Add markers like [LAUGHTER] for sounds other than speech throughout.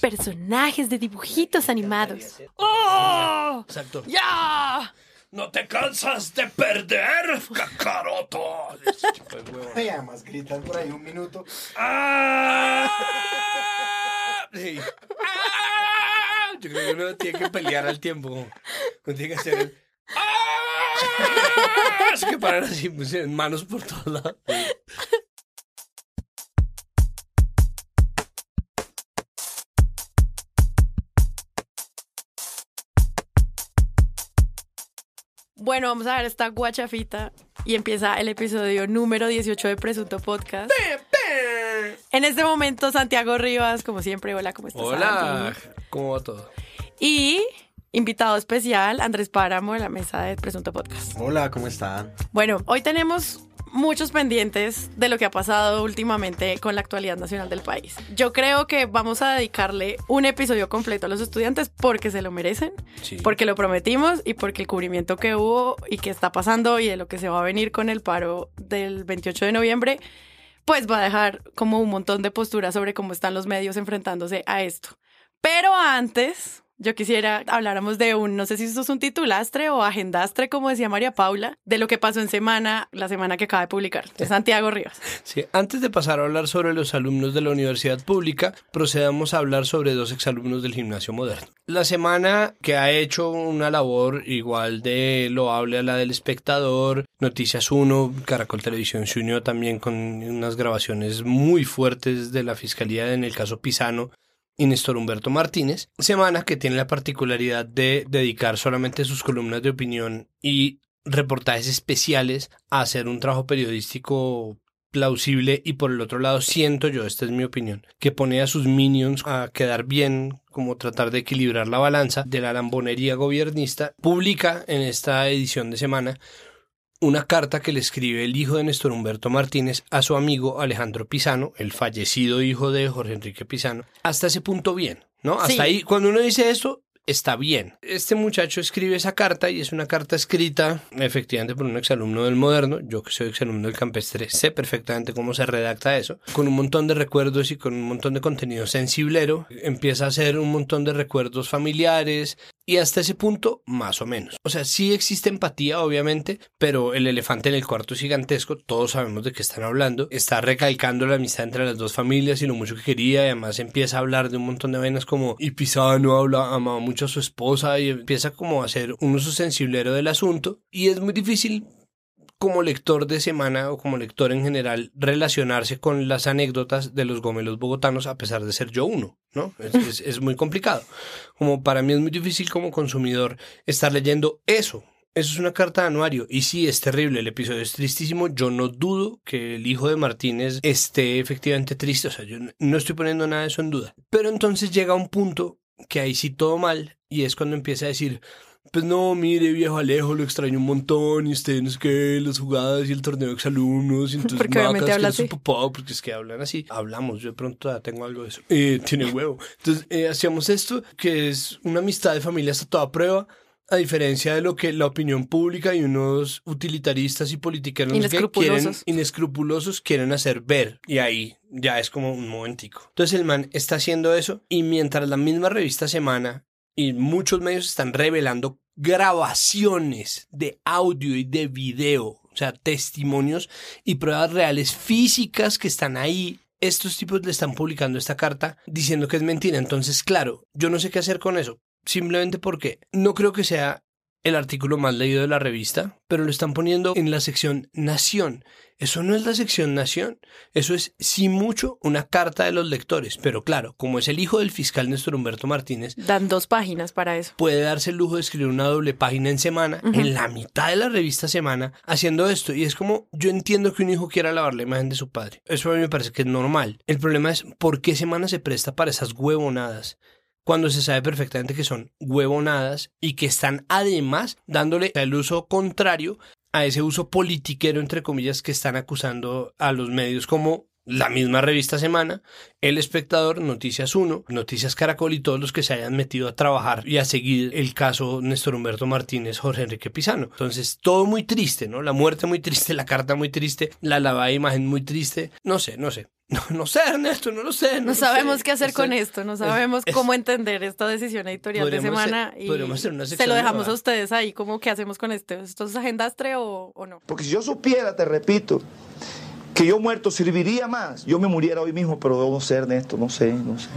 personajes de dibujitos animados. ¡Oh! Exacto. ¡Ya! ¿No te cansas de perder, huevón. Y además gritan por ahí un minuto. ¡Ah! Sí. ¡Ah! Yo creo que uno tiene que pelear al tiempo. Uno tiene que hacer el... ¡Ah! [LAUGHS] Es que parar así, pues, en manos por todos lados. Bueno, vamos a ver esta guachafita y empieza el episodio número 18 de Presunto Podcast. En este momento, Santiago Rivas, como siempre, hola, ¿cómo estás? Hola, Santi? ¿cómo va todo? Y invitado especial, Andrés Páramo, de la mesa de Presunto Podcast. Hola, ¿cómo están? Bueno, hoy tenemos muchos pendientes de lo que ha pasado últimamente con la actualidad nacional del país. Yo creo que vamos a dedicarle un episodio completo a los estudiantes porque se lo merecen, Sí. porque lo prometimos y porque el cubrimiento que hubo y que está pasando y de lo que se va a venir con el paro del 28 de noviembre, pues va a dejar como un montón de posturas sobre cómo están los medios enfrentándose a esto. Pero antes, yo quisiera habláramos de un, no sé si esto es un titulastre o agendastre, como decía María Paula, de lo que pasó en semana, la semana que acaba de publicar, de Santiago Rivas. Sí, antes de pasar a hablar sobre los alumnos de la universidad pública, procedamos a hablar sobre dos exalumnos del gimnasio moderno. La semana que ha hecho una labor igual de loable a la del espectador, Noticias 1, Caracol Televisión se unió también con unas grabaciones muy fuertes de la fiscalía en el caso Pisano y Néstor Humberto Martínez. Semana que tiene la particularidad de dedicar solamente sus columnas de opinión y reportajes especiales a hacer un trabajo periodístico plausible y por el otro lado siento yo, esta es mi opinión, que pone a sus minions a quedar bien, como tratar de equilibrar la balanza de la lambonería gobernista, publica en esta edición de semana una carta que le escribe el hijo de Néstor Humberto Martínez a su amigo Alejandro Pisano, el fallecido hijo de Jorge Enrique Pisano. Hasta ese punto bien, ¿no? Hasta Sí. ahí, cuando uno dice esto, está bien. Este muchacho escribe esa carta y es una carta escrita efectivamente por un exalumno del moderno. Yo que soy exalumno del campestre sé perfectamente cómo se redacta eso. Con un montón de recuerdos y con un montón de contenido sensiblero. Empieza a hacer un montón de recuerdos familiares y hasta ese punto más o menos. O sea, sí existe empatía obviamente, pero el elefante en el cuarto es gigantesco. Todos sabemos de qué están hablando. Está recalcando la amistad entre las dos familias y lo mucho que quería. Y además empieza a hablar de un montón de vainas como y Pisano habla, amaba mucho a su esposa y empieza como a hacer un uso sensiblero del asunto. Y es muy difícil como lector de semana o como lector en general relacionarse con las anécdotas de los gomelos bogotanos a pesar de ser yo uno, ¿no? Es, es- es muy complicado. Como para mí es muy difícil como consumidor estar leyendo eso. Eso es una carta de anuario. Y sí, es terrible. El episodio es tristísimo. Yo no dudo que el hijo de Martínez esté efectivamente triste. O sea, yo no- no estoy poniendo nada de eso en duda. Pero entonces llega un punto que ahí sí todo mal. Y es cuando empieza a decir, pues no, mire, viejo Alejo, lo extraño un montón, y usted no es que las jugadas y el torneo de exalumnos, y [LAUGHS] entonces Porque obviamente habla cascar así. su papá, porque es que hablan así. Hablamos, yo de pronto ya tengo algo de eso. Eh, tiene huevo. Entonces, eh, hacíamos esto, que es una amistad de familia hasta toda prueba, a diferencia de lo que la opinión pública y unos utilitaristas y politiqueros que quieren, Inescrupulosos. inescrupulosos quieren hacer ver. Y ahí ya es como un momentico. Entonces el man está haciendo eso y mientras la misma revista Semana y muchos medios están revelando grabaciones de audio y de video, o sea, testimonios y pruebas reales físicas que están ahí. Estos tipos le están publicando esta carta diciendo que es mentira. Entonces, claro, yo no sé qué hacer con eso. Simplemente porque no creo que sea el artículo más leído de la revista, pero lo están poniendo en la sección Nación. Eso no es la sección Nación, eso es sí mucho una carta de los lectores, pero claro, como es el hijo del fiscal Néstor Humberto Martínez, Dan dos páginas para eso. puede darse el lujo de escribir una doble página en semana, en la mitad de la revista Semana, haciendo esto. Y es como, yo entiendo que un hijo quiera lavar la imagen de su padre. Eso a mí me parece que es normal. El problema es por qué Semana se presta para esas huevonadas cuando se sabe perfectamente que son huevonadas y que están además dándole el uso contrario a ese uso politiquero, entre comillas, que están acusando a los medios como la misma revista Semana, El Espectador, Noticias 1, Noticias Caracol y todos los que se hayan metido a trabajar y a seguir el caso Néstor Humberto Martínez, Jorge Enrique Pizano. Entonces, todo muy triste, ¿no? La muerte muy triste, la carta muy triste, la lavada de imagen muy triste. No sé, no sé. [LAUGHS] No, no sé, Ernesto, no lo sé. No, sabemos qué hacer con esto, no sabemos cómo entender esta decisión editorial de semana. y se lo dejamos a ustedes ahí, como qué hacemos con esto. ¿Esto es agendastre o, o no? Porque si yo supiera, te repito, que yo muerto serviría más, yo me muriera hoy mismo, pero no sé, Ernesto, no sé, no sé.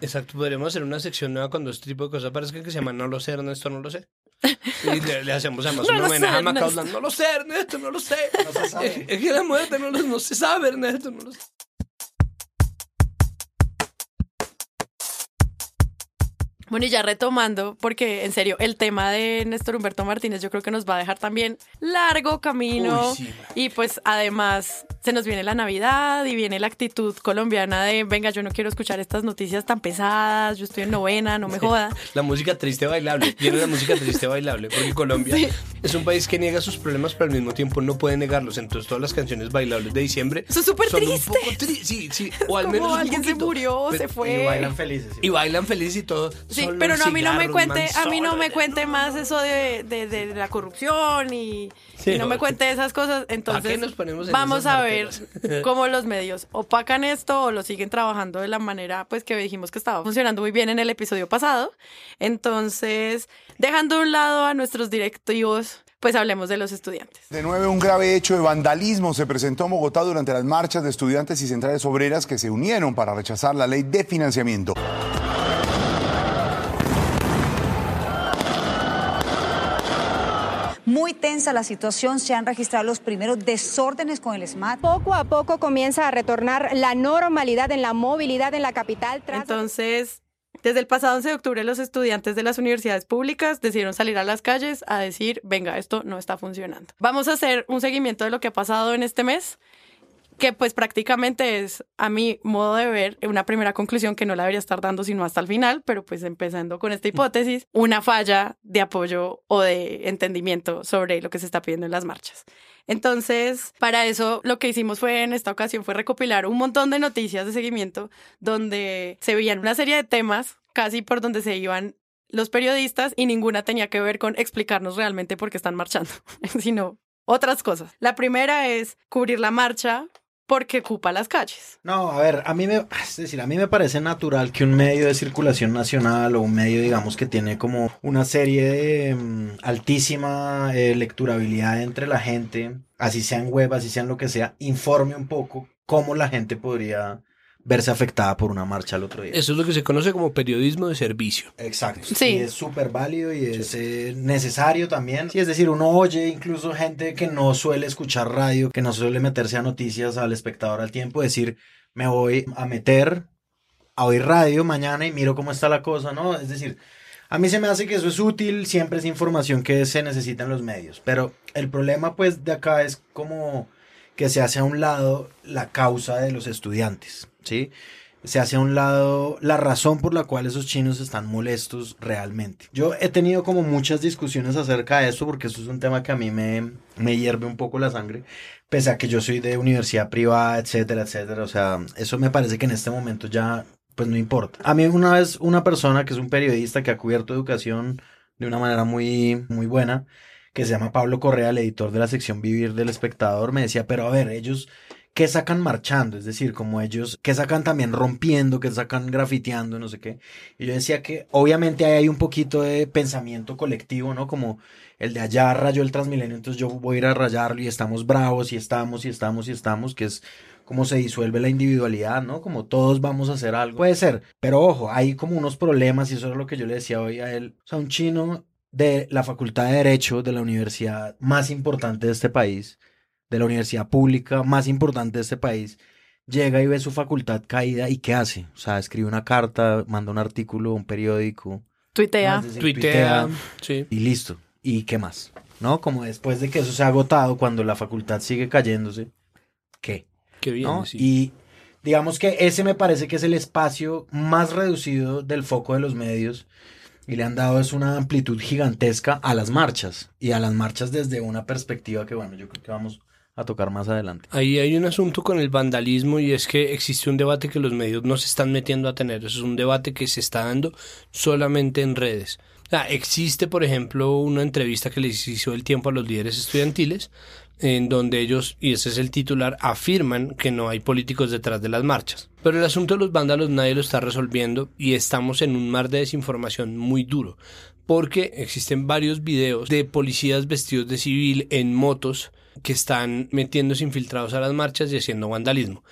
Exacto, podríamos hacer una sección nueva cuando este tipo de cosas parezca que se llama No lo sé, Ernesto, no lo sé. [LAUGHS] Y le, hacemos además no un homenaje a Macaulay. No lo sé, Ernesto, no lo sé. No se sabe. [LAUGHS] Es que la muerte no, no se sabe, Ernesto, no lo sé. Bueno, y ya retomando, porque en serio, el tema de Néstor Humberto Martínez yo creo que nos va a dejar también largo camino. y pues además se nos viene la Navidad y viene la actitud colombiana de, venga, yo no quiero escuchar estas noticias tan pesadas, yo estoy en novena, no me joda. La música triste bailable, viene la música triste bailable, porque Colombia es un país que niega sus problemas, pero al mismo tiempo no puede negarlos. Entonces todas las canciones bailables de diciembre son súper tristes. sí, sí, o al menos alguien se murió, se fue. Y bailan felices. Y bailan felices y todo. Sí, pero no, a mí no me cuente, a mí no me cuente más eso de, de, la corrupción y, no me cuente esas cosas. Entonces, vamos a ver [LAUGHS] cómo los medios opacan esto o lo siguen trabajando de la manera pues que dijimos que estaba funcionando muy bien en el episodio pasado. Entonces, dejando a un lado a nuestros directivos, pues hablemos de los estudiantes. De nuevo, un grave hecho de vandalismo se presentó en Bogotá durante las marchas de estudiantes y centrales obreras que se unieron para rechazar la ley de financiamiento. Muy tensa la situación, se han registrado los primeros desórdenes con el SMAT. Poco a poco comienza a retornar la normalidad en la movilidad en la capital. Entonces, desde el pasado 11 de octubre, los estudiantes de las universidades públicas decidieron salir a las calles a decir, venga, esto no está funcionando. Vamos a hacer un seguimiento de lo que ha pasado en este mes que pues prácticamente es, a mi modo de ver, una primera conclusión que no la debería estar dando sino hasta el final, pero pues empezando con esta hipótesis, una falla de apoyo o de entendimiento sobre lo que se está pidiendo en las marchas. Entonces, para eso lo que hicimos fue en esta ocasión fue recopilar un montón de noticias de seguimiento donde se veían una serie de temas casi por donde se iban los periodistas y ninguna tenía que ver con explicarnos realmente por qué están marchando, [LAUGHS] sino otras cosas. La primera es cubrir la marcha porque ocupa las calles. No, a ver, a mí me, es decir, a mí me parece natural que un medio de circulación nacional o un medio, digamos, que tiene como una serie de mm, altísima eh, lecturabilidad entre la gente, así sea en web, así sea en lo que sea, informe un poco cómo la gente podría verse afectada por una marcha el otro día. Eso es lo que se conoce como periodismo de servicio. Exacto. Sí. Y es súper válido y es eh, necesario también. Sí, es decir, uno oye incluso gente que no suele escuchar radio, que no suele meterse a noticias al espectador al tiempo, decir, me voy a meter a oír radio mañana y miro cómo está la cosa, ¿no? Es decir, a mí se me hace que eso es útil, siempre es información que se necesita en los medios, pero el problema pues de acá es como que se hace a un lado la causa de los estudiantes. ¿Sí? Se hace a un lado la razón por la cual esos chinos están molestos realmente. Yo he tenido como muchas discusiones acerca de eso porque eso es un tema que a mí me, me hierve un poco la sangre, pese a que yo soy de universidad privada, etcétera, etcétera. O sea, eso me parece que en este momento ya pues no importa. A mí una vez una persona que es un periodista que ha cubierto educación de una manera muy, muy buena, que se llama Pablo Correa, el editor de la sección Vivir del Espectador, me decía, pero a ver, ellos que sacan marchando, es decir, como ellos, que sacan también rompiendo, que sacan grafiteando, no sé qué. Y yo decía que obviamente hay un poquito de pensamiento colectivo, ¿no? Como el de allá rayó el Transmilenio, entonces yo voy a ir a rayarlo y estamos bravos y estamos y estamos y estamos, que es como se disuelve la individualidad, ¿no? Como todos vamos a hacer algo. Puede ser, pero ojo, hay como unos problemas y eso es lo que yo le decía hoy a él. O sea, un chino de la Facultad de Derecho de la universidad más importante de este país de la universidad pública más importante de este país, llega y ve su facultad caída y ¿qué hace? O sea, escribe una carta, manda un artículo, un periódico. Tuitea. tuitea, sí. Y listo. ¿Y qué más? ¿No? Como después de que eso se ha agotado, cuando la facultad sigue cayéndose, ¿qué? Qué bien. Sí. Y digamos que ese me parece que es el espacio más reducido del foco de los medios y le han dado es una amplitud gigantesca a las marchas y a las marchas desde una perspectiva que bueno, yo creo que vamos a tocar más adelante. Ahí hay un asunto con el vandalismo y es que existe un debate que los medios no se están metiendo a tener. Es un debate que se está dando solamente en redes. existe, por ejemplo, una entrevista que les hizo el tiempo a los líderes estudiantiles, en donde ellos, y ese es el titular, afirman que no hay políticos detrás de las marchas. Pero el asunto de los vándalos nadie lo está resolviendo y estamos en un mar de desinformación muy duro, porque existen varios videos de policías vestidos de civil en motos que están metiéndose infiltrados a las marchas y haciendo vandalismo.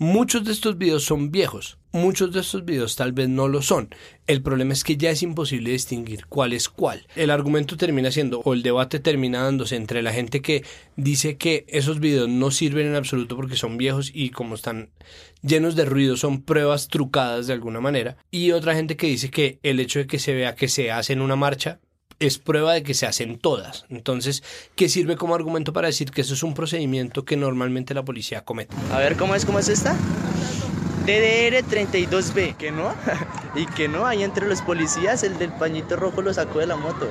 Muchos de estos videos son viejos, muchos de estos videos tal vez no lo son. El problema es que ya es imposible distinguir cuál es cuál. El argumento termina siendo, o el debate termina dándose entre la gente que dice que esos videos no sirven en absoluto porque son viejos y como están llenos de ruido son pruebas trucadas de alguna manera, y otra gente que dice que el hecho de que se vea que se hace en una marcha es prueba de que se hacen todas. Entonces, ¿qué sirve como argumento para decir que eso es un procedimiento que normalmente la policía comete? A ver, ¿cómo es? ¿Cómo es esta? DDR 32B, ¿que no? [LAUGHS] y que no, ahí entre los policías el del pañito rojo lo sacó de la moto.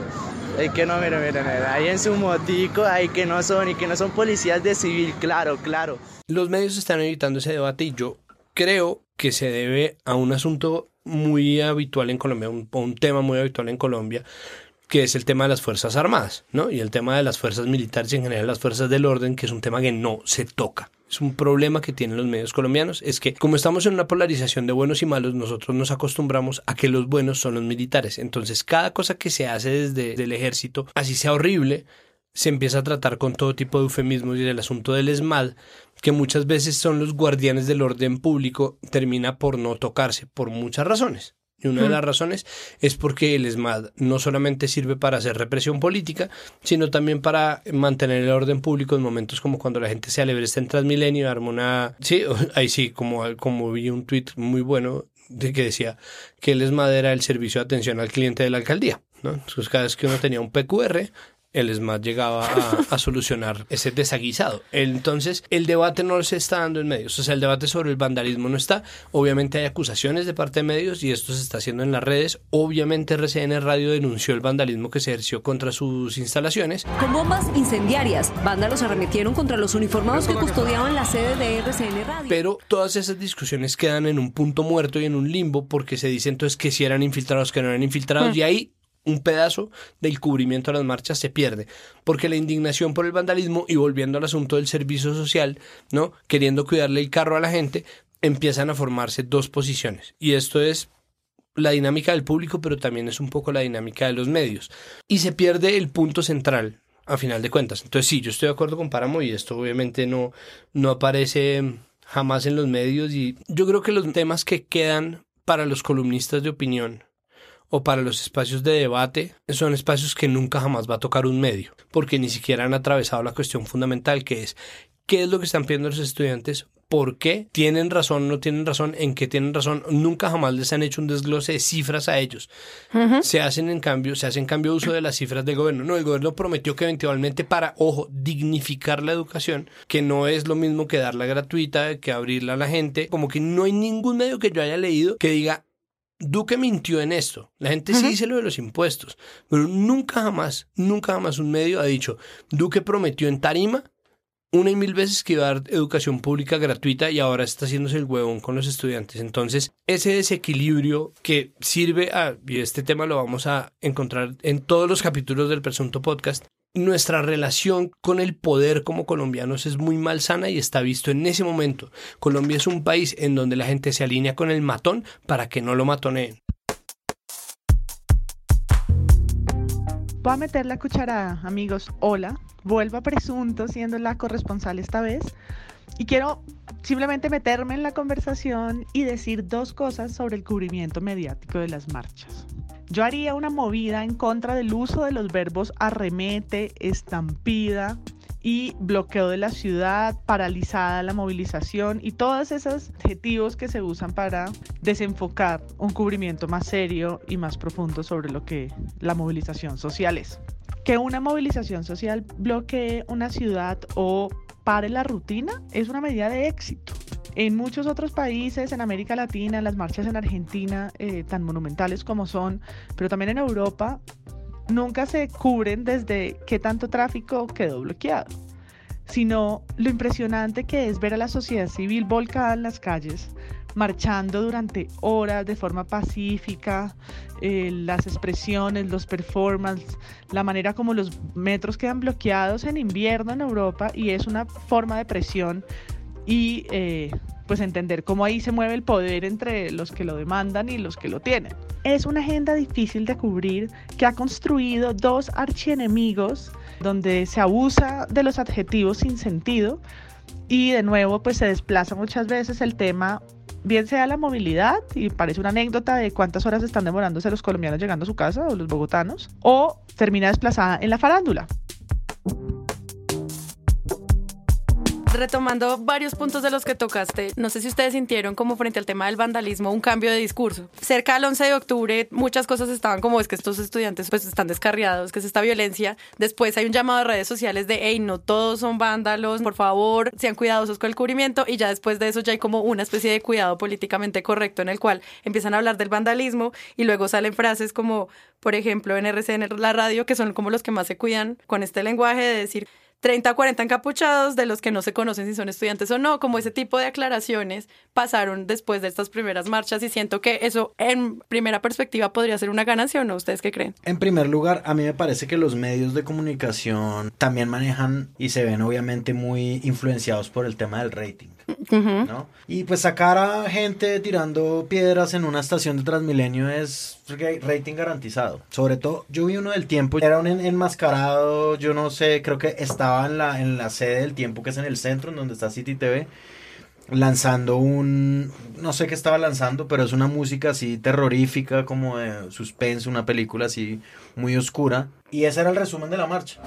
Ay, que no, mira, mira, mira, ahí en su motico, ahí que no son y que no son policías de civil, claro, claro. Los medios están evitando ese debate y yo creo que se debe a un asunto muy habitual en Colombia, un, un tema muy habitual en Colombia, que es el tema de las Fuerzas Armadas, ¿no? Y el tema de las fuerzas militares y en general las fuerzas del orden, que es un tema que no se toca. Es un problema que tienen los medios colombianos, es que como estamos en una polarización de buenos y malos, nosotros nos acostumbramos a que los buenos son los militares. Entonces, cada cosa que se hace desde el ejército, así sea horrible, se empieza a tratar con todo tipo de eufemismos y el asunto del ESMAD, que muchas veces son los guardianes del orden público, termina por no tocarse por muchas razones. Y una de las razones es porque el ESMAD no solamente sirve para hacer represión política, sino también para mantener el orden público en momentos como cuando la gente se está en Transmilenio, arma una... Sí, [LAUGHS] ahí sí, como, como vi un tuit muy bueno de que decía que el ESMAD era el servicio de atención al cliente de la alcaldía. ¿no? Entonces cada vez que uno tenía un PQR, el ESMAD llegaba a, [LAUGHS] solucionar ese desaguisado. Entonces, el debate no se está dando en medios. O sea, el debate sobre el vandalismo no está. Obviamente hay acusaciones de parte de medios y esto se está haciendo en las redes. Obviamente RCN Radio denunció el vandalismo que se ejerció contra sus instalaciones. Con bombas incendiarias, vándalos arremetieron contra los uniformados que custodiaban la sede de RCN Radio. Pero todas esas discusiones quedan en un punto muerto y en un limbo porque se dice entonces que si eran infiltrados, que no eran infiltrados hmm. y ahí un pedazo del cubrimiento de las marchas se pierde, porque la indignación por el vandalismo y volviendo al asunto del servicio social, ¿no? Queriendo cuidarle el carro a la gente, empiezan a formarse dos posiciones. Y esto es la dinámica del público, pero también es un poco la dinámica de los medios. Y se pierde el punto central, a final de cuentas. Entonces sí, yo estoy de acuerdo con Páramo y esto obviamente no, no aparece jamás en los medios y yo creo que los temas que quedan para los columnistas de opinión o para los espacios de debate son espacios que nunca jamás va a tocar un medio, porque ni siquiera han atravesado la cuestión fundamental que es qué es lo que están pidiendo los estudiantes, por qué tienen razón, no tienen razón, en qué tienen razón, nunca jamás les han hecho un desglose de cifras a ellos. Se hacen en cambio, se hacen en cambio uso de las cifras del gobierno. No, el gobierno prometió que eventualmente para, ojo, dignificar la educación, que no es lo mismo que darla gratuita, que abrirla a la gente, como que no hay ningún medio que yo haya leído que diga Duque mintió en esto. La gente sí dice lo de los impuestos, pero nunca jamás, nunca jamás un medio ha dicho, Duque prometió en tarima una y mil veces que iba a dar educación pública gratuita y ahora está haciéndose el huevón con los estudiantes. Entonces, ese desequilibrio que sirve a, y este tema lo vamos a encontrar en todos los capítulos del Presunto Podcast, nuestra relación con el poder como colombianos es muy malsana y está visto en ese momento. Colombia es un país en donde la gente se alinea con el matón para que no lo matoneen. Voy a meter la cucharada, amigos. Hola, vuelvo a Presunto siendo la corresponsal esta vez. Y quiero simplemente meterme en la conversación y decir dos cosas sobre el cubrimiento mediático de las marchas. Yo haría una movida en contra del uso de los verbos arremete, estampida y bloqueo de la ciudad, paralizada la movilización y todos esos adjetivos que se usan para desenfocar un cubrimiento más serio y más profundo sobre lo que la movilización social es. Que una movilización social bloquee una ciudad o pare la rutina es una medida de éxito. En muchos otros países, en América Latina, las marchas en Argentina, eh, tan monumentales como son, pero también en Europa, nunca se cubren desde qué tanto tráfico quedó bloqueado, sino lo impresionante que es ver a la sociedad civil volcada en las calles, marchando durante horas de forma pacífica, eh, las expresiones, los performances, la manera como los metros quedan bloqueados en invierno en Europa y es una forma de presión y eh, pues entender cómo ahí se mueve el poder entre los que lo demandan y los que lo tienen. Es una agenda difícil de cubrir que ha construido dos archienemigos donde se abusa de los adjetivos sin sentido y de nuevo pues se desplaza muchas veces el tema bien sea la movilidad, y parece una anécdota de cuántas horas están demorándose los colombianos llegando a su casa o los bogotanos, o termina desplazada en la farándula. Retomando varios puntos de los que tocaste, no sé si ustedes sintieron como frente al tema del vandalismo un cambio de discurso. Cerca del 11 de octubre muchas cosas estaban como es que estos estudiantes pues están descarriados, que es esta violencia. Después hay un llamado de redes sociales de, hey, no todos son vándalos, por favor, sean cuidadosos con el cubrimiento y ya después de eso ya hay como una especie de cuidado políticamente correcto en el cual empiezan a hablar del vandalismo y luego salen frases como, por ejemplo, en RCN, la radio, que son como los que más se cuidan con este lenguaje de decir 30 a 40 encapuchados de los que no se conocen si son estudiantes o no, como ese tipo de aclaraciones pasaron después de estas primeras marchas y siento que eso en primera perspectiva podría ser una ganancia o no, ¿ustedes qué creen? En primer lugar, a mí me parece que los medios de comunicación también manejan y se ven obviamente muy influenciados por el tema del rating. ¿No? Y pues sacar a gente tirando piedras en una estación de Transmilenio es rating garantizado. Sobre todo, yo vi uno del tiempo, era un enmascarado, yo no sé, creo que estaba en la, en la sede del tiempo, que es en el centro, en donde está City TV lanzando un no sé qué estaba lanzando, pero es una música así terrorífica como de suspense, una película así muy oscura y ese era el resumen de la marcha.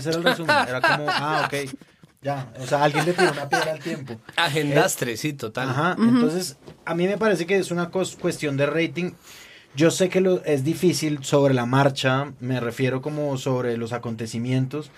Ese era el resumen. Era como, [LAUGHS] ah, ok. Ya, o sea, alguien le tiró una piedra al tiempo. [LAUGHS] Agendastre, sí, total. Ajá, entonces a mí me parece que es una cuestión de rating. Yo sé que lo, es difícil sobre la marcha, me refiero como sobre los acontecimientos,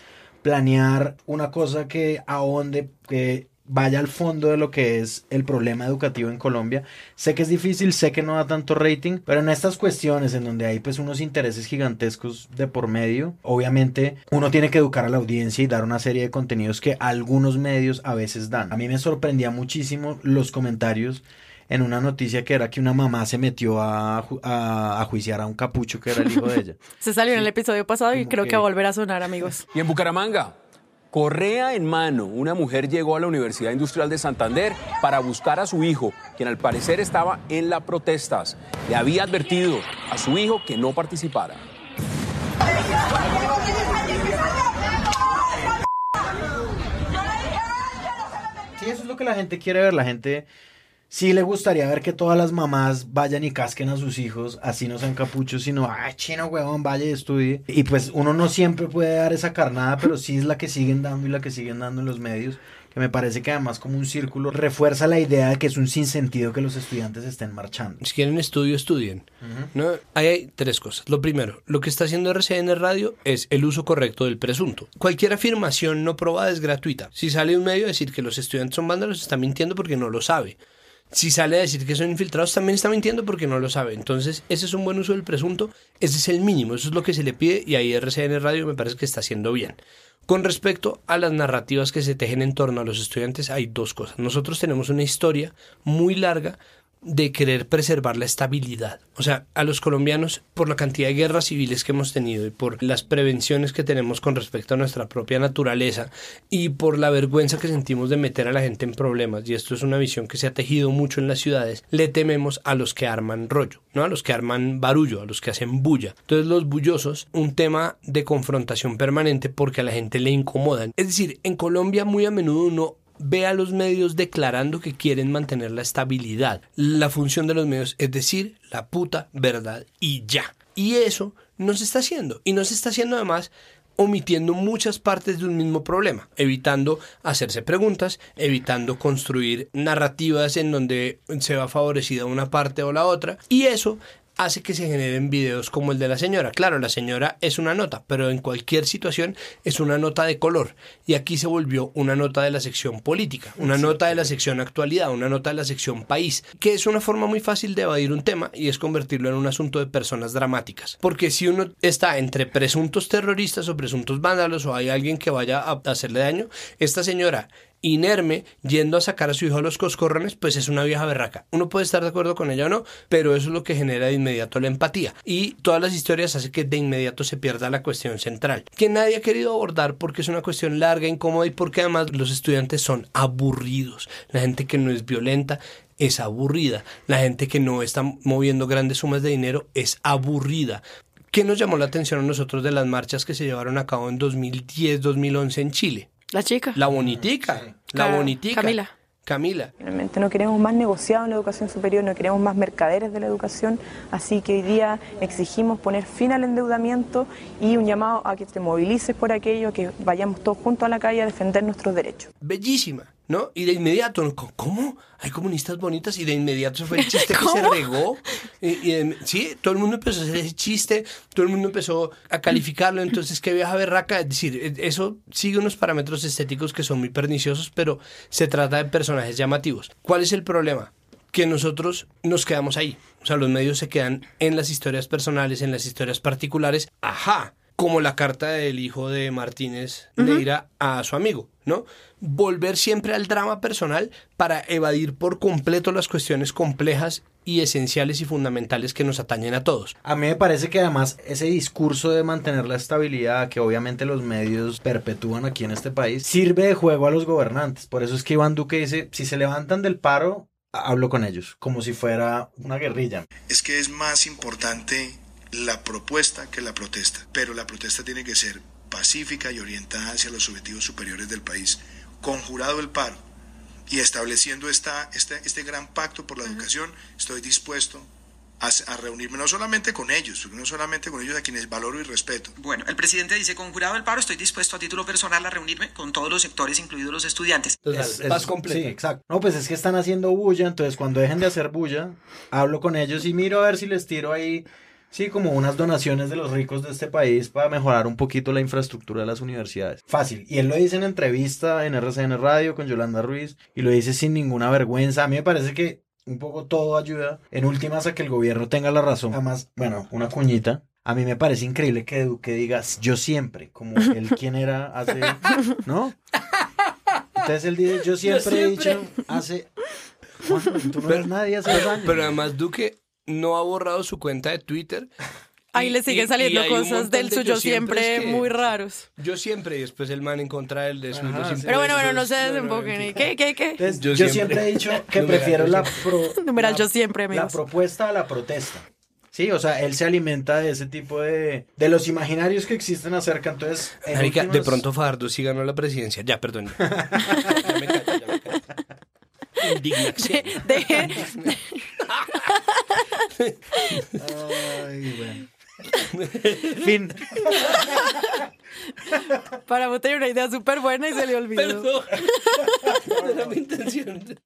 planear una cosa que ahonde, que vaya al fondo de lo que es el problema educativo en Colombia. Sé que es difícil, sé que no da tanto rating, pero en estas cuestiones en donde hay pues unos intereses gigantescos de por medio, obviamente uno tiene que educar a la audiencia y dar una serie de contenidos que algunos medios a veces dan. A mí me sorprendía muchísimo los comentarios en una noticia que era que una mamá se metió a, a, juiciar a un capucho que era el hijo de ella. [LAUGHS] Se salió en el episodio pasado y creo que... que va a volver a sonar, amigos. Y en Bucaramanga, Correa en mano, una mujer llegó a la Universidad Industrial de Santander para buscar a su hijo, quien al parecer estaba en las protestas. Le había advertido a su hijo que no participara. Sí, eso es lo que la gente quiere ver. La gente sí le gustaría ver que todas las mamás vayan y casquen a sus hijos, así no sean capuchos, sino, ay, chino, huevón, vaya y estudie. Y pues uno no siempre puede dar esa carnada, pero sí es la que siguen dando y la que siguen dando en los medios, que me parece que además como un círculo refuerza la idea de que es un sinsentido que los estudiantes estén marchando. Si quieren estudio, estudien. ¿no? Ahí hay tres cosas. Lo primero, lo que está haciendo RCN Radio es el uso correcto del presunto. Cualquier afirmación no probada es gratuita. Si sale un medio a decir que los estudiantes son vándalos, está mintiendo porque no lo sabe si sale a decir que son infiltrados, también está mintiendo porque no lo sabe. Entonces, ese es un buen uso del presunto, ese es el mínimo, eso es lo que se le pide y ahí RCN Radio me parece que está haciendo bien. Con respecto a las narrativas que se tejen en torno a los estudiantes, hay dos cosas. Nosotros tenemos una historia muy larga de querer preservar la estabilidad. O sea, a los colombianos, por la cantidad de guerras civiles que hemos tenido y por las prevenciones que tenemos con respecto a nuestra propia naturaleza y por la vergüenza que sentimos de meter a la gente en problemas, y esto es una visión que se ha tejido mucho en las ciudades, le tememos a los que arman rollo, ¿no? A los que arman barullo, a los que hacen bulla. Entonces los bullosos, un tema de confrontación permanente porque a la gente le incomodan. Es decir, en Colombia muy a menudo uno ve a los medios declarando que quieren mantener la estabilidad. La función de los medios es decir la puta verdad y ya. Y eso no se está haciendo. Y no se está haciendo además omitiendo muchas partes de un mismo problema, evitando hacerse preguntas, evitando construir narrativas en donde se va favorecida una parte o la otra, y eso hace que se generen videos como el de la señora. Claro, la señora es una nota, pero en cualquier situación es una nota de color. Y aquí se volvió una nota de la sección política, una nota de la sección actualidad, una nota de la sección país, que es una forma muy fácil de evadir un tema y es convertirlo en un asunto de personas dramáticas. Porque si uno está entre presuntos terroristas o presuntos vándalos o hay alguien que vaya a hacerle daño, esta señora inerme yendo a sacar a su hijo a los coscorrones, pues es una vieja berraca. Uno puede estar de acuerdo con ella o no, pero eso es lo que genera de inmediato la empatía. Y todas las historias hacen que de inmediato se pierda la cuestión central, que nadie ha querido abordar porque es una cuestión larga, incómoda y porque además los estudiantes son aburridos. La gente que no es violenta es aburrida. La gente que no está moviendo grandes sumas de dinero es aburrida. ¿Qué nos llamó la atención a nosotros de las marchas que se llevaron a cabo en 2010-2011 en Chile? La chica. La bonitica. La bonitica. Camila. Camila. Realmente no queremos más negociados en la educación superior, no queremos más mercaderes de la educación, así que hoy día exigimos poner fin al endeudamiento y un llamado a que te movilices por aquello, a que vayamos todos juntos a la calle a defender nuestros derechos. Bellísima. ¿No? Y de inmediato, ¿cómo? Hay comunistas bonitas y de inmediato fue el [LAUGHS] chiste que se regó. Y, sí, todo el mundo empezó a hacer ese chiste, todo el mundo empezó a calificarlo, entonces qué vieja berraca, es decir, e, eso sigue unos parámetros estéticos que son muy perniciosos, pero se trata de personajes llamativos. ¿Cuál es el problema? Que nosotros nos quedamos ahí. O sea, los medios se quedan en las historias personales, en las historias particulares. Ajá, como la carta del hijo de Martínez Neira a su amigo, ¿no? Volver siempre al drama personal para evadir por completo las cuestiones complejas y esenciales y fundamentales que nos atañen a todos. A mí me parece que además ese discurso de mantener la estabilidad que obviamente los medios perpetúan aquí en este país sirve de juego a los gobernantes. Por eso es que Iván Duque dice, si se levantan del paro, hablo con ellos, como si fuera una guerrilla. Es que es más importante la propuesta que la protesta, pero la protesta tiene que ser pacífica y orientada hacia los objetivos superiores del país, conjurado el paro y estableciendo esta, este, este gran pacto por la educación, estoy dispuesto a, reunirme no solamente con ellos, no solamente con ellos a quienes valoro y respeto. Bueno, el presidente dice, conjurado el paro, estoy dispuesto a título personal a reunirme con todos los sectores, incluidos los estudiantes. Es, más completo. Sí, exacto. No, pues es que están haciendo bulla, entonces cuando dejen de hacer bulla, hablo con ellos y miro a ver si les tiro ahí Sí, como unas donaciones de los ricos de este país para mejorar un poquito la infraestructura de las universidades. Fácil. Y él lo dice en entrevista en RCN Radio con Yolanda Ruiz y lo dice sin ninguna vergüenza. A mí me parece que un poco todo ayuda en últimas a que el gobierno tenga la razón. Además, bueno, una cuñita. A mí me parece increíble que Duque digas yo siempre, como él quien era hace, [LAUGHS] ¿no? Entonces él dice yo siempre, he dicho hace... tú no eres nadie hace dos años. Pero además Duque no ha borrado su cuenta de Twitter. [LAUGHS] Ahí le siguen saliendo cosas del suyo siempre, muy raros. Yo siempre, y después el man en contra del de suyo. Pero bueno, bueno, no se desemboquen. ¿Qué, qué, qué? yo, siempre, he dicho [LAUGHS] que prefiero la, [LAUGHS] Numeral, yo siempre, la propuesta a la protesta. Sí, o sea, él se alimenta de ese tipo de... de los imaginarios que existen acerca, entonces... de pronto Fardo sí ganó la presidencia. Ya, perdón. ya me callo, ya me callo. Indignación. Ay, bueno. Fin. Para tener una idea súper buena y se le olvidó. Perdón. No era mi intención.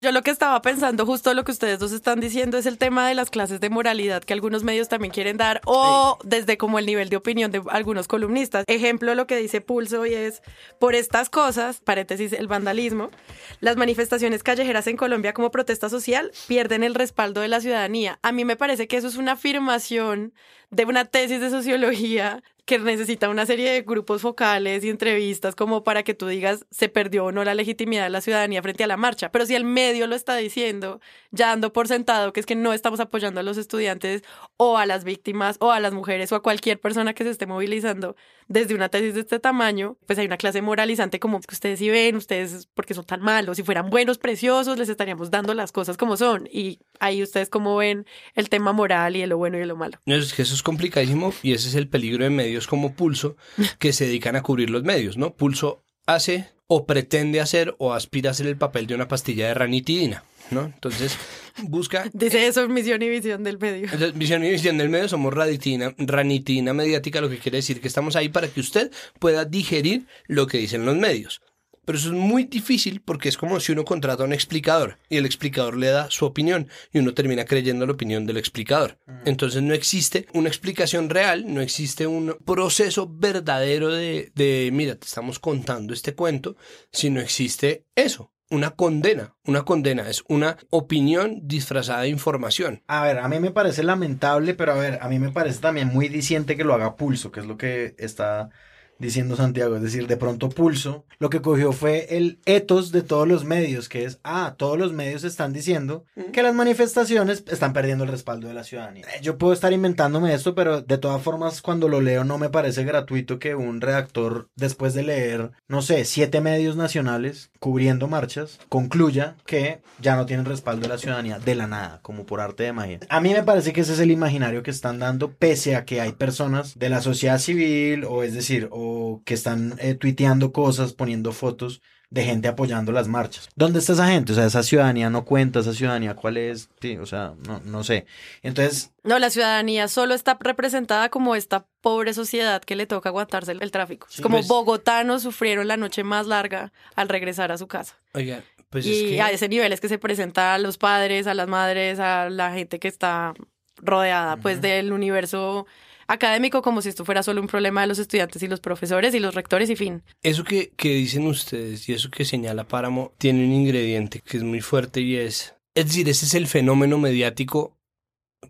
Yo lo que estaba pensando, justo lo que ustedes dos están diciendo, es el tema de las clases de moralidad que algunos medios también quieren dar, o desde como el nivel de opinión de algunos columnistas. Ejemplo, lo que dice Pulso y es, por estas cosas, paréntesis, el vandalismo, las manifestaciones callejeras en Colombia como protesta social pierden el respaldo de la ciudadanía. A mí me parece que eso es una afirmación de una tesis de sociología que necesita una serie de grupos focales y entrevistas como para que tú digas se perdió o no la legitimidad de la ciudadanía frente a la marcha. Pero si el medio lo está diciendo, ya dando por sentado que es que no estamos apoyando a los estudiantes o a las víctimas o a las mujeres o a cualquier persona que se esté movilizando desde una tesis de este tamaño, pues hay una clase moralizante como que ustedes si ven, ustedes porque son tan malos, si fueran buenos, preciosos, les estaríamos dando las cosas como son. Y ahí ustedes cómo ven el tema moral y de lo bueno y de lo malo. es que eso es complicadísimo y ese es el peligro de medios como Pulso [LAUGHS] que se dedican a cubrir los medios, ¿no? Pulso hace o pretende hacer o aspira a hacer el papel de una pastilla de ranitidina. ¿No? Entonces, busca... [LAUGHS] Dice eso, misión y visión del medio. Entonces, misión y visión del medio somos raditina, ranitina mediática, lo que quiere decir que estamos ahí para que usted pueda digerir lo que dicen los medios. Pero eso es muy difícil porque es como si uno contrata a un explicador y el explicador le da su opinión y uno termina creyendo la opinión del explicador. Entonces no existe una explicación real, no existe un proceso verdadero de, de mira, te estamos contando este cuento, sino existe eso, una condena. Una condena es una opinión disfrazada de información. A ver, a mí me parece lamentable, pero a ver, a mí me parece también muy diciente que lo haga Pulso, que es lo que está diciendo Santiago, es decir, de pronto Pulso, lo que cogió fue el etos de todos los medios, que es, ah, todos los medios están diciendo que las manifestaciones están perdiendo el respaldo de la ciudadanía. Eh, Yo puedo estar inventándome esto, pero de todas formas, cuando lo leo no me parece gratuito que un redactor, después de leer, no sé, siete medios nacionales cubriendo marchas, concluya que ya no tienen respaldo de la ciudadanía de la nada, como por arte de magia. A mí me parece que ese es el imaginario que están dando, pese a que hay personas de la sociedad civil, o es decir, o que están eh, tuiteando cosas, poniendo fotos de gente apoyando las marchas. ¿Dónde está esa gente? O sea, esa ciudadanía no cuenta, esa ciudadanía cuál es, sí, o sea, no, no sé. Entonces... No, la ciudadanía solo está representada como esta pobre sociedad que le toca aguantarse el, el tráfico. Sí, como pues- bogotanos sufrieron la noche más larga al regresar a su casa. Oiga, pues y es que... a ese nivel es que se presenta a los padres, a las madres, a la gente que está rodeada pues del universo académico como si esto fuera solo un problema de los estudiantes y los profesores y los rectores y fin. Eso que, que dicen ustedes y eso que señala Páramo tiene un ingrediente que es muy fuerte y es... Es decir, ese es el fenómeno mediático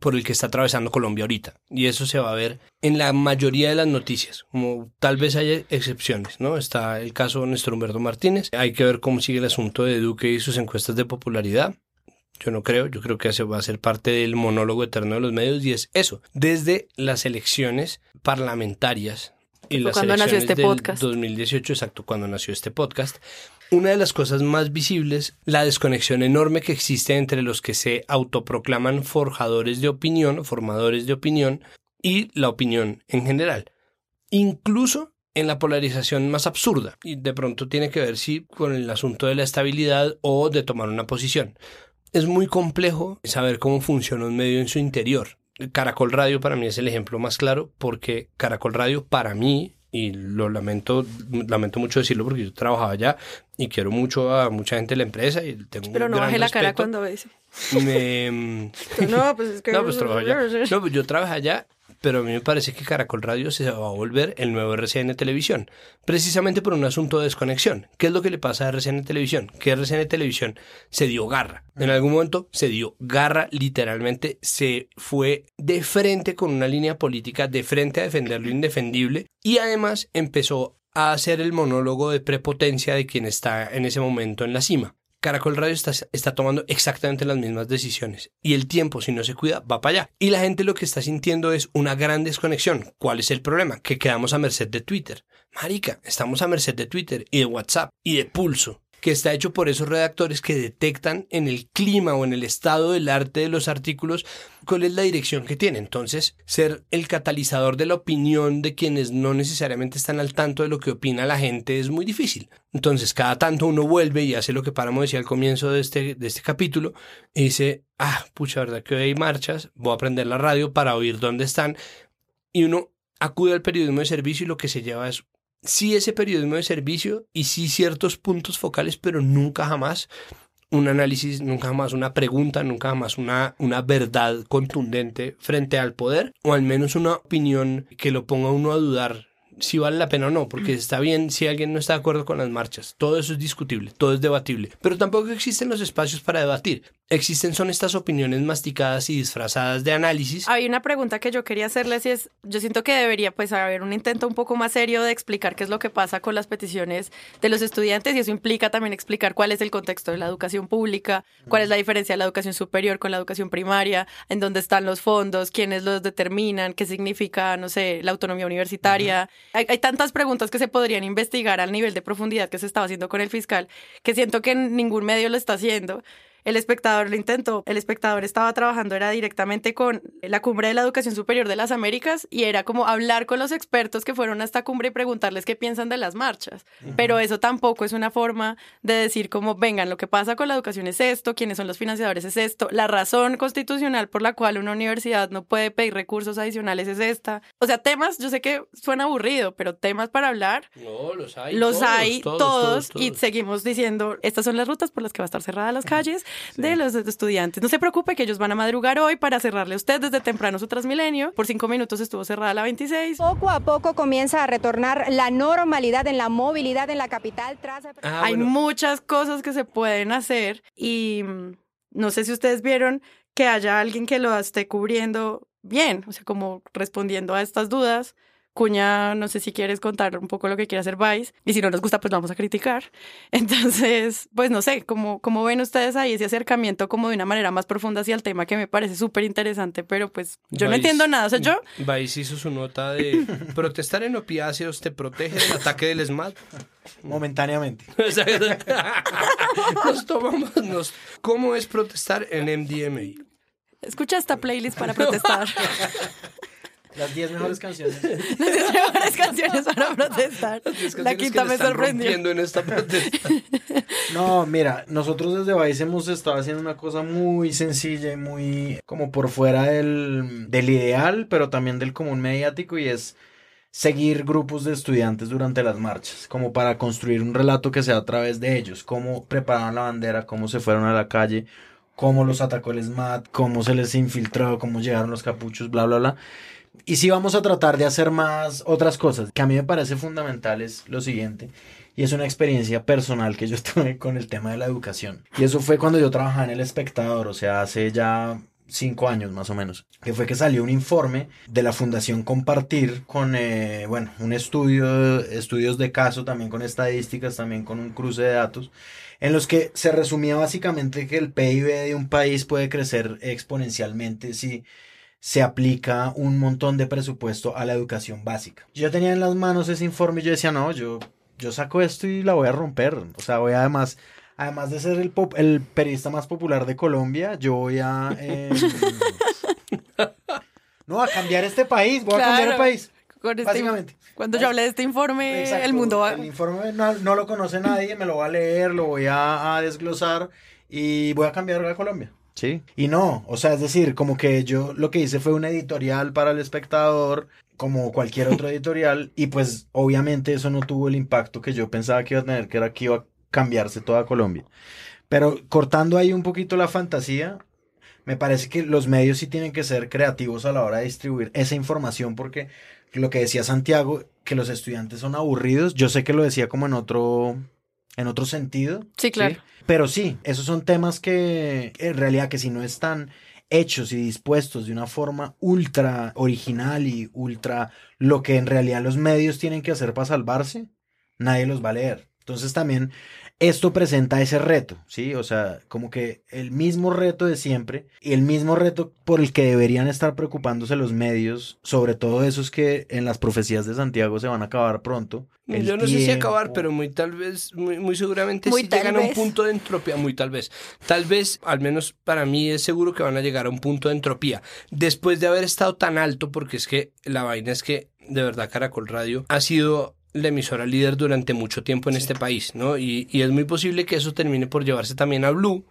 por el que está atravesando Colombia ahorita. Y eso se va a ver en la mayoría de las noticias, como tal vez haya excepciones, ¿no? Está el caso de Néstor Humberto Martínez. Hay que ver cómo sigue el asunto de Duque y sus encuestas de popularidad. Yo no creo, yo creo que ese va a ser parte del monólogo eterno de los medios y es eso. Desde las elecciones parlamentarias y las cuando nació elecciones este del podcast. 2018, exacto, cuando nació este podcast, una de las cosas más visibles, la desconexión enorme que existe entre los que se autoproclaman forjadores de opinión, formadores de opinión, y la opinión en general. Incluso en la polarización más absurda. Y de pronto tiene que ver si con el asunto de la estabilidad o de tomar una posición. Es muy complejo saber cómo funciona un medio en su interior. Caracol Radio para mí es el ejemplo más claro porque Caracol Radio para mí y lo lamento, lamento mucho decirlo porque yo trabajaba allá y quiero mucho a mucha gente de la empresa y tengo Pero un no gran baje la cara cuando dice. Me- [LAUGHS] No, pues es que... [LAUGHS] no, pues allá. [LAUGHS] No, pues yo trabajé allá, pero a mí me parece que Caracol Radio se va a volver el nuevo RCN Televisión, precisamente por un asunto de desconexión. ¿Qué es lo que le pasa a RCN Televisión? Que RCN Televisión se dio garra. En algún momento se dio garra, literalmente se fue de frente con una línea política, de frente a defender lo indefendible y además empezó a hacer el monólogo de prepotencia de quien está en ese momento en la cima. Caracol Radio está, tomando exactamente las mismas decisiones y el tiempo, si no se cuida, va para allá. Y la gente lo que está sintiendo es una gran desconexión. ¿Cuál es el problema? Que quedamos a merced de Twitter. Marica, estamos a merced de Twitter y de WhatsApp y de Pulso, que está hecho por esos redactores que detectan en el clima o en el estado del arte de los artículos cuál es la dirección que tiene. Entonces, ser el catalizador de la opinión de quienes no necesariamente están al tanto de lo que opina la gente es muy difícil. Entonces, cada tanto uno vuelve y hace lo que Páramo decía al comienzo de este, de este capítulo y dice, ah, pucha, verdad que hoy hay marchas, voy a prender la radio para oír dónde están. Y uno acude al periodismo de servicio y lo que se lleva es sí ese periodismo de servicio y sí ciertos puntos focales, pero nunca jamás un análisis, nunca jamás una pregunta, nunca jamás una, una verdad contundente frente al poder, o al menos una opinión que lo ponga uno a dudar si vale la pena o no, porque está bien si alguien no está de acuerdo con las marchas, todo eso es discutible, todo es debatible, pero tampoco existen los espacios para debatir, existen son estas opiniones masticadas y disfrazadas de análisis. Hay una pregunta que yo quería hacerles y es, yo siento que debería pues haber un intento un poco más serio de explicar qué es lo que pasa con las peticiones de los estudiantes y eso implica también explicar cuál es el contexto de la educación pública, cuál es la diferencia de la educación superior con la educación primaria, en dónde están los fondos, quiénes los determinan, qué significa, no sé, la autonomía universitaria. Hay, tantas preguntas que se podrían investigar al nivel de profundidad que se estaba haciendo con el fiscal que siento que ningún medio lo está haciendo. El espectador lo intentó. El espectador estaba trabajando, era directamente con la cumbre de la educación superior de las Américas y era como hablar con los expertos que fueron a esta cumbre y preguntarles qué piensan de las marchas. Pero eso tampoco es una forma de decir como, vengan, lo que pasa con la educación es esto, quiénes son los financiadores es esto, la razón constitucional por la cual una universidad no puede pedir recursos adicionales es esta. O sea, temas, yo sé que suena aburrido, pero temas para hablar. No, los hay. Los todos, hay todos, todos, todos, y seguimos diciendo, estas son las rutas por las que va a estar cerrada las calles de los estudiantes. No se preocupe que ellos van a madrugar hoy para cerrarle a usted desde temprano su Transmilenio. Por cinco minutos estuvo cerrada la 26. Poco a poco comienza a retornar la normalidad en la movilidad en la capital tras... Ah, Hay muchas cosas que se pueden hacer y mm, no sé si ustedes vieron que haya alguien que lo esté cubriendo bien, o sea, como respondiendo a estas dudas. Cuña, no sé si quieres contar un poco lo que quiere hacer Vice, y si no nos gusta, pues lo vamos a criticar. [LAUGHS] Entonces, pues no sé, ¿cómo, cómo ven ustedes ahí ese acercamiento como de una manera más profunda hacia el tema que me parece súper interesante, pero pues yo no entiendo nada, o sea, yo... Vice hizo su nota de [LAUGHS] protestar en opiáceos te protege del ataque del SMAT. Momentáneamente. [LAUGHS] nos tomamos, nos, ¿cómo es protestar en MDMA? Escucha esta playlist para protestar. Las 10 mejores canciones. [LAUGHS] Las 10 mejores canciones para protestar. La quinta me sorprendió. en esta protesta. [LAUGHS] No, mira, nosotros desde Vice hemos estado haciendo una cosa muy sencilla y muy como por fuera del, del ideal, pero también del común mediático y es seguir grupos de estudiantes durante las marchas, como para construir un relato que sea a través de ellos, cómo prepararon la bandera, cómo se fueron a la calle, cómo los atacó el SMAT, cómo se les infiltró, cómo llegaron los capuchos, bla, bla, bla. Y sí vamos a tratar de hacer más otras cosas, que a mí me parece fundamental es lo siguiente, y es una experiencia personal que yo [LAUGHS] tuve con el tema de la educación. Y eso fue cuando yo trabajaba en El Espectador, o sea, hace ya cinco años más o menos, que fue que salió un informe de la Fundación Compartir con, eh, bueno, un estudio, estudios de caso, también con estadísticas, también con un cruce de datos, en los que se resumía básicamente que el PIB de un país puede crecer exponencialmente si se aplica un montón de presupuesto a la educación básica. Yo tenía en las manos ese informe y yo decía, no, yo, yo saco esto y la voy a romper. O sea, voy además, además de ser el, pop- el periodista más popular de Colombia, yo voy a... eh, [LAUGHS] no, a cambiar este país, voy a cambiar el país. este- básicamente. Cuando yo hablé de este informe, Exacto, el mundo va... El informe no, no lo conoce nadie, me lo va a leer, lo voy a, a desglosar y voy a cambiar a Colombia. Sí. Y no, o sea, es decir, como que yo lo que hice fue un editorial para el espectador, como cualquier otro [LAUGHS] editorial, y pues obviamente eso no tuvo el impacto que yo pensaba que iba a tener, que era que iba a cambiarse toda Colombia. Pero cortando ahí un poquito la fantasía, me parece que los medios sí tienen que ser creativos a la hora de distribuir esa información porque lo que decía Santiago, que los estudiantes son aburridos, yo sé que lo decía como en otro en otro sentido. Sí, claro. Pero sí, esos son temas que en realidad que si no están hechos y dispuestos de una forma ultra original y ultra lo que en realidad los medios tienen que hacer para salvarse, nadie los va a leer. Entonces también esto presenta ese reto, ¿sí? O sea, como que el mismo reto de siempre y el mismo reto por el que deberían estar preocupándose los medios, sobre todo esos que en las profecías de Santiago se van a acabar pronto. El Yo no sé si acabar, pero muy tal vez, muy, muy seguramente Muy sí llegan a un punto de entropía, muy tal vez. Tal vez, al menos para mí es seguro que van a llegar a un punto de entropía. Después de haber estado tan alto, porque es que la vaina es que, de verdad, Caracol Radio ha sido la emisora líder durante mucho tiempo en este país, ¿no? Y, y es muy posible que eso termine por llevarse también a Blue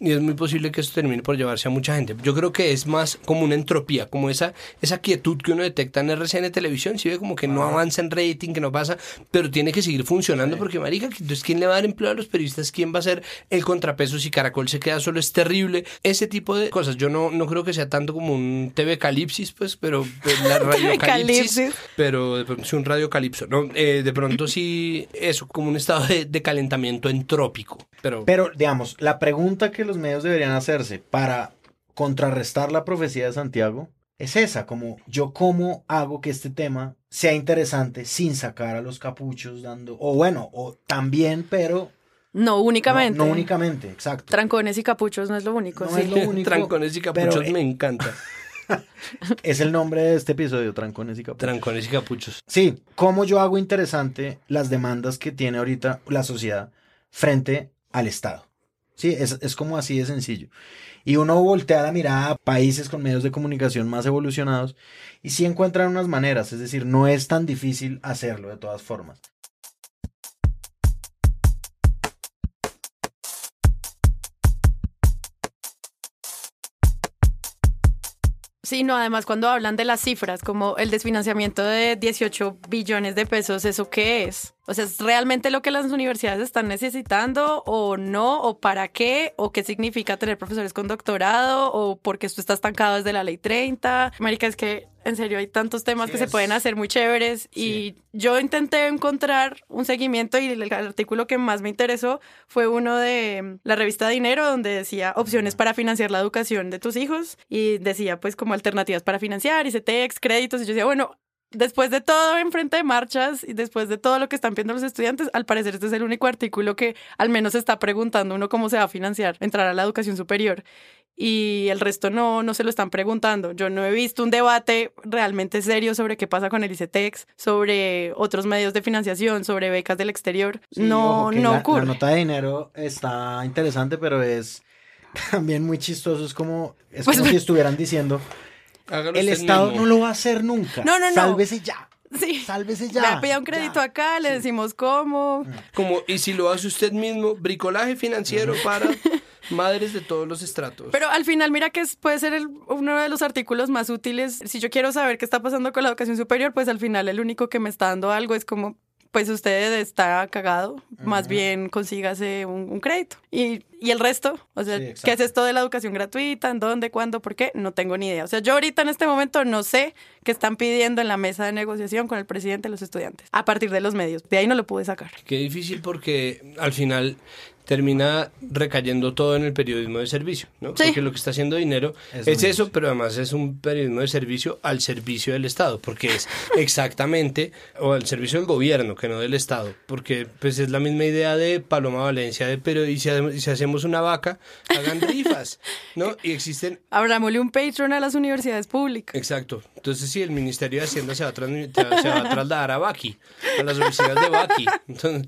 y es muy posible que eso termine por llevarse a mucha gente. Yo creo que es más como una entropía, como esa, esa quietud que uno detecta en RCN Televisión, si ve como que no avanza en rating, que no pasa, pero tiene que seguir funcionando porque, marica, entonces ¿quién le va a dar empleo a los periodistas? ¿Quién va a ser el contrapeso si Caracol se queda solo? Es terrible. Ese tipo de cosas. Yo no, no creo que sea tanto como un TV Calipsis, pues, pero pues, la [LAUGHS] radio Calipsis, pero pronto sí un radio calipso, ¿no? Eh, de pronto sí, eso, como un estado de, de calentamiento entrópico. Pero, Pero, digamos, la pregunta que los medios deberían hacerse para contrarrestar la profecía de Santiago es esa, como yo cómo hago que este tema sea interesante sin sacar a los capuchos dando, o bueno, o también, pero No únicamente. no, no únicamente, exacto. Trancones y capuchos no es lo único. No sí. es lo único. [LAUGHS] trancones y capuchos pero, eh, me encanta. [LAUGHS] [LAUGHS] Es el nombre de este episodio, Trancones y Capuchos. Trancones y capuchos. Sí, cómo yo hago interesante las demandas que tiene ahorita la sociedad frente al Estado. Sí, es, es como así de sencillo. Y uno voltea la mirada a países con medios de comunicación más evolucionados y sí encuentran unas maneras, es decir, no es tan difícil hacerlo de todas formas. Sí, no, además cuando hablan de las cifras, como el desfinanciamiento de 18 billones de pesos, ¿eso qué es? O sea, ¿es realmente lo que las universidades están necesitando o no? ¿O para qué? ¿O qué significa tener profesores con doctorado? ¿O porque esto está estancado desde la ley 30? América, es que en serio hay tantos temas Sí, que se pueden hacer muy chéveres y yo intenté encontrar un seguimiento y el artículo que más me interesó fue uno de mm, la revista Dinero donde decía opciones para financiar la educación de tus hijos y decía pues como alternativas para financiar, ICTEX, créditos y yo decía, bueno, Después de todo en frente de marchas y después de todo lo que están viendo los estudiantes, al parecer este es el único artículo que al menos está preguntando uno cómo se va a financiar entrar a la educación superior. Y el resto no, no se lo están preguntando. Yo no he visto un debate realmente serio sobre qué pasa con el ICETEX, sobre otros medios de financiación, sobre becas del exterior. Sí, no, no la, ocurre. La nota de dinero está interesante, pero es también muy chistoso. Es como, es Pues- como si estuvieran diciendo, Hágalo el Estado mismo. no lo va a hacer nunca. No, no, no. Sálvese ya. Sí. Sálvese Le ya. pedido un crédito acá, le decimos cómo. Como, y si lo hace usted mismo, bricolaje financiero para [LAUGHS] madres de todos los estratos. Pero al final, mira que puede ser el- uno de los artículos más útiles. Si yo quiero saber qué está pasando con la educación superior, pues al final el único que me está dando algo es como, pues usted está cagado, más bien consígase un, un crédito. Y, y el resto, o sea, Sí, ¿qué es esto de la educación gratuita? ¿En dónde? ¿Cuándo? ¿Por qué? No tengo ni idea. O sea, yo ahorita en este momento no sé qué están pidiendo en la mesa de negociación con el presidente de los estudiantes, a partir de los medios. De ahí no lo pude sacar. Qué difícil porque al final termina recayendo todo en el periodismo de servicio, ¿no? Sí. Porque lo que está haciendo dinero es eso, pero además es un periodismo de servicio al servicio del Estado, porque es [LAUGHS] exactamente, o al servicio del gobierno, que no del Estado, porque pues es la misma idea de Paloma Valencia, de pero y si, hacemos- y si hacemos una vaca, hagan [LAUGHS] rifas, ¿no? Y existen Abrámosle un Patreon a las universidades públicas. Exacto. Entonces, sí, el Ministerio de Hacienda se va a, transmi- se va a trasladar a Baki, a las oficinas de Baki. Entonces,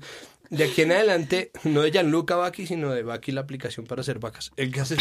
de aquí en adelante, no de Gianluca Baki, sino de Baki, la aplicación para hacer vacas. El que, [LAUGHS] hace-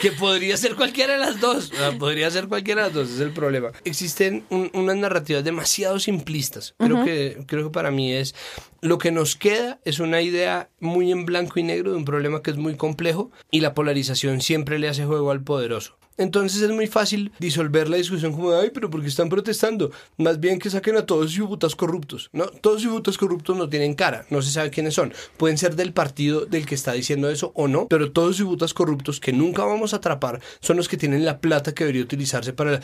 que podría ser cualquiera de las dos. O sea, podría ser cualquiera de las dos, es el problema. Existen un- unas narrativas demasiado simplistas. Creo, que, creo que para mí es. Lo que nos queda es una idea muy en blanco y negro de un problema que es muy complejo y la polarización siempre le hace juego al poderoso. Entonces es muy fácil disolver la discusión como de, ay, pero ¿por qué están protestando? Más bien que saquen a todos los putas corruptos, ¿no? Todos los putas corruptos no tienen cara, no se sabe quiénes son. Pueden ser del partido del que está diciendo eso o no, pero todos los putas corruptos que nunca vamos a atrapar son los que tienen la plata que debería utilizarse para... la-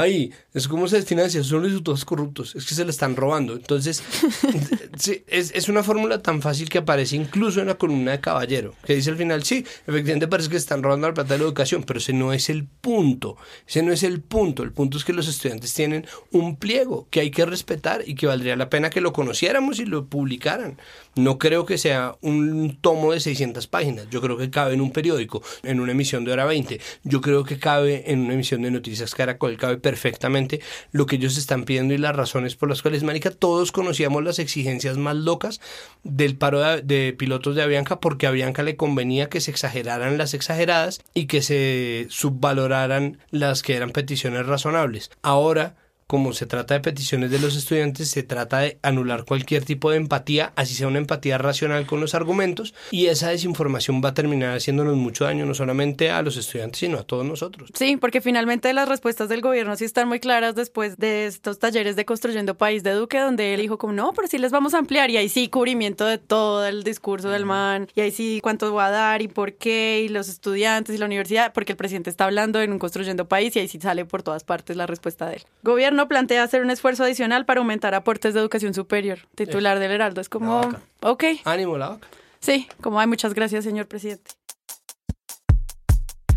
Ay, es como se financia, son los putas corruptos, es que se la están robando. Entonces, [LAUGHS] sí, es, es una fórmula tan fácil que aparece incluso en la columna de Caballero, que dice al final, sí, efectivamente parece que están robando la plata de la educación, pero ese no es el punto, ese no es el punto, el punto es que los estudiantes tienen un pliego que hay que respetar y que valdría la pena que lo conociéramos y lo publicaran. No creo que sea un tomo de 600 páginas, yo creo que cabe en un periódico, en una emisión de hora 20, yo creo que cabe en una emisión de Noticias Caracol, cabe perfectamente lo que ellos están pidiendo y las razones por las cuales, Marica, todos conocíamos las exigencias más locas del paro de, de pilotos de Avianca porque a Avianca le convenía que se exageraran las exageradas y que se subvaloraran las que eran peticiones razonables. Ahora como se trata de peticiones de los estudiantes, se trata de anular cualquier tipo de empatía, así sea una empatía racional con los argumentos, y esa desinformación va a terminar haciéndonos mucho daño no solamente a los estudiantes, sino a todos nosotros. Sí, porque finalmente las respuestas del gobierno sí están muy claras después de estos talleres de Construyendo País de Duque, donde él dijo como, no, pero sí les vamos a ampliar, y ahí sí cubrimiento de todo el discurso del man, y ahí sí cuánto va a dar, y por qué, y los estudiantes y la universidad, porque el presidente está hablando en un Construyendo País, y ahí sí sale por todas partes la respuesta de él. Gobierno plantea hacer un esfuerzo adicional para aumentar aportes de educación superior. Titular del Heraldo, es como, ok. Ánimo, la. Sí, como hay muchas gracias, señor presidente.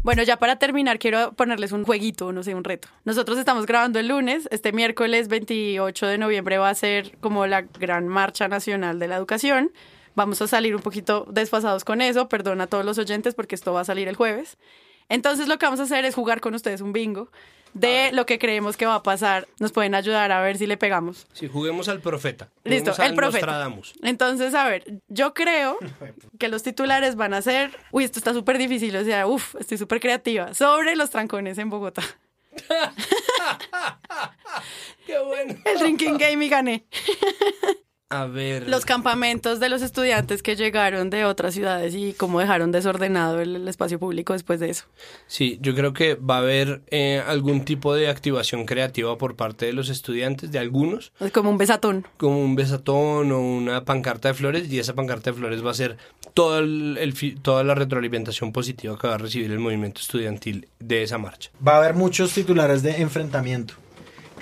Bueno, ya para terminar, quiero ponerles un jueguito, no sé, un reto. Nosotros estamos grabando el lunes, este miércoles 28 de noviembre va a ser como la gran marcha nacional de la educación. Vamos a salir un poquito desfasados con eso, perdón a todos los oyentes porque esto va a salir el jueves. Entonces lo que vamos a hacer es jugar con ustedes un bingo de lo que creemos que va a pasar. Nos pueden ayudar a ver si le pegamos. Si juguemos al profeta. Listo, al el profeta. Entonces, a ver, yo creo [LAUGHS] que los titulares van a ser, uy, esto está súper difícil, o sea, uff, estoy súper creativa, sobre los trancones en Bogotá. [LAUGHS] [LAUGHS] Qué bueno. El drinking game y gané. A ver. Los campamentos de los estudiantes que llegaron de otras ciudades y cómo dejaron desordenado el, el espacio público después de eso. Sí, yo creo que va a haber eh, algún tipo de activación creativa por parte de los estudiantes, de algunos, Es como un besatón. como un besatón o una pancarta de flores, y esa pancarta de flores va a ser todo el, el fi- toda la retroalimentación positiva que va a recibir el movimiento estudiantil de esa marcha. Va a haber muchos titulares de enfrentamiento,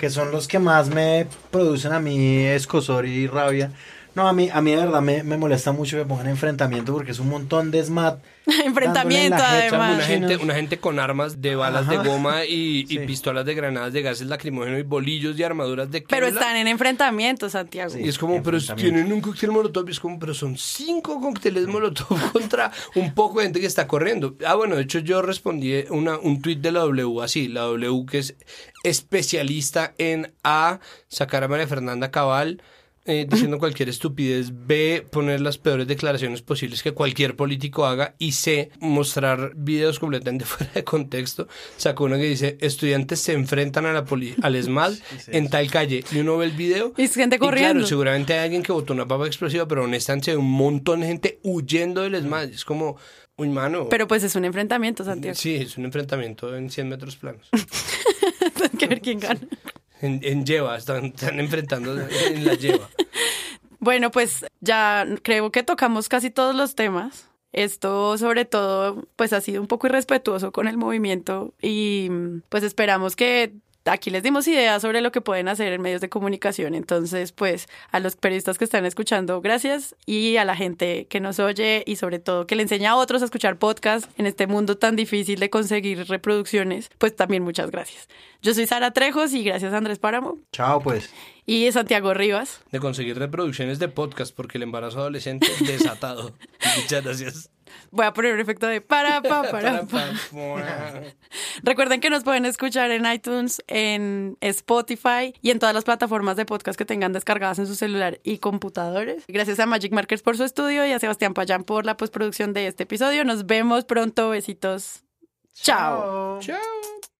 que son los que más me producen a mí escosor y rabia. No, a mí, a mí de verdad me, me molesta mucho que pongan enfrentamiento porque es un montón de SMAT. [LAUGHS] Enfrentamiento, además. Una gente, una gente con armas de balas Ajá. de goma y, [LAUGHS] y pistolas de granadas de gases lacrimógenos y bolillos de armaduras de Pero Kevlar. están en enfrentamiento, Santiago. Y es como, pero tienen un cóctel molotov, y es como, pero son cinco cócteles molotov [LAUGHS] contra un poco de gente que está corriendo. Ah, bueno, de hecho yo respondí una, un tuit de la W así, la W que es especialista en A, sacar a María Fernanda Cabal, eh, diciendo cualquier estupidez, B, poner las peores declaraciones posibles que cualquier político haga, y C, mostrar videos completamente [LAUGHS] fuera de contexto. Sacó uno que dice, estudiantes se enfrentan a la poli al ESMAD en tal calle, y uno ve el video Y es gente y claro, corriendo. seguramente hay alguien que botó una papa explosiva, pero honestamente hay un montón de gente huyendo del ESMAD. Es como, uy, mano. Pero pues es un enfrentamiento, Santiago. Sí, es un enfrentamiento en 100 metros planos. [LAUGHS] Hay que ver quién gana. [LAUGHS] En, en lleva, están, están enfrentando en la lleva. [LAUGHS] Bueno, pues ya creo que tocamos casi todos los temas. Esto sobre todo pues ha sido un poco irrespetuoso con el movimiento y pues esperamos que aquí les dimos ideas sobre lo que pueden hacer en medios de comunicación. Entonces pues a los periodistas que están escuchando, gracias y a la gente que nos oye y sobre todo que le enseña a otros a escuchar podcast en este mundo tan difícil de conseguir reproducciones, pues también muchas gracias. Yo soy Sara Trejos y gracias a Andrés Páramo Chao, pues. y Santiago Rivas. De conseguir reproducciones de podcast porque el embarazo adolescente desatado. [LAUGHS] Muchas gracias. Voy a poner un efecto de para, pa, para, [LAUGHS] pa. [LAUGHS] Recuerden que nos pueden escuchar en iTunes, en Spotify y en todas las plataformas de podcast que tengan descargadas en su celular y computadores. Gracias a Magic Markers por su estudio y a Sebastián Payán por la postproducción de este episodio. Nos vemos pronto. Besitos. Chao. Chao.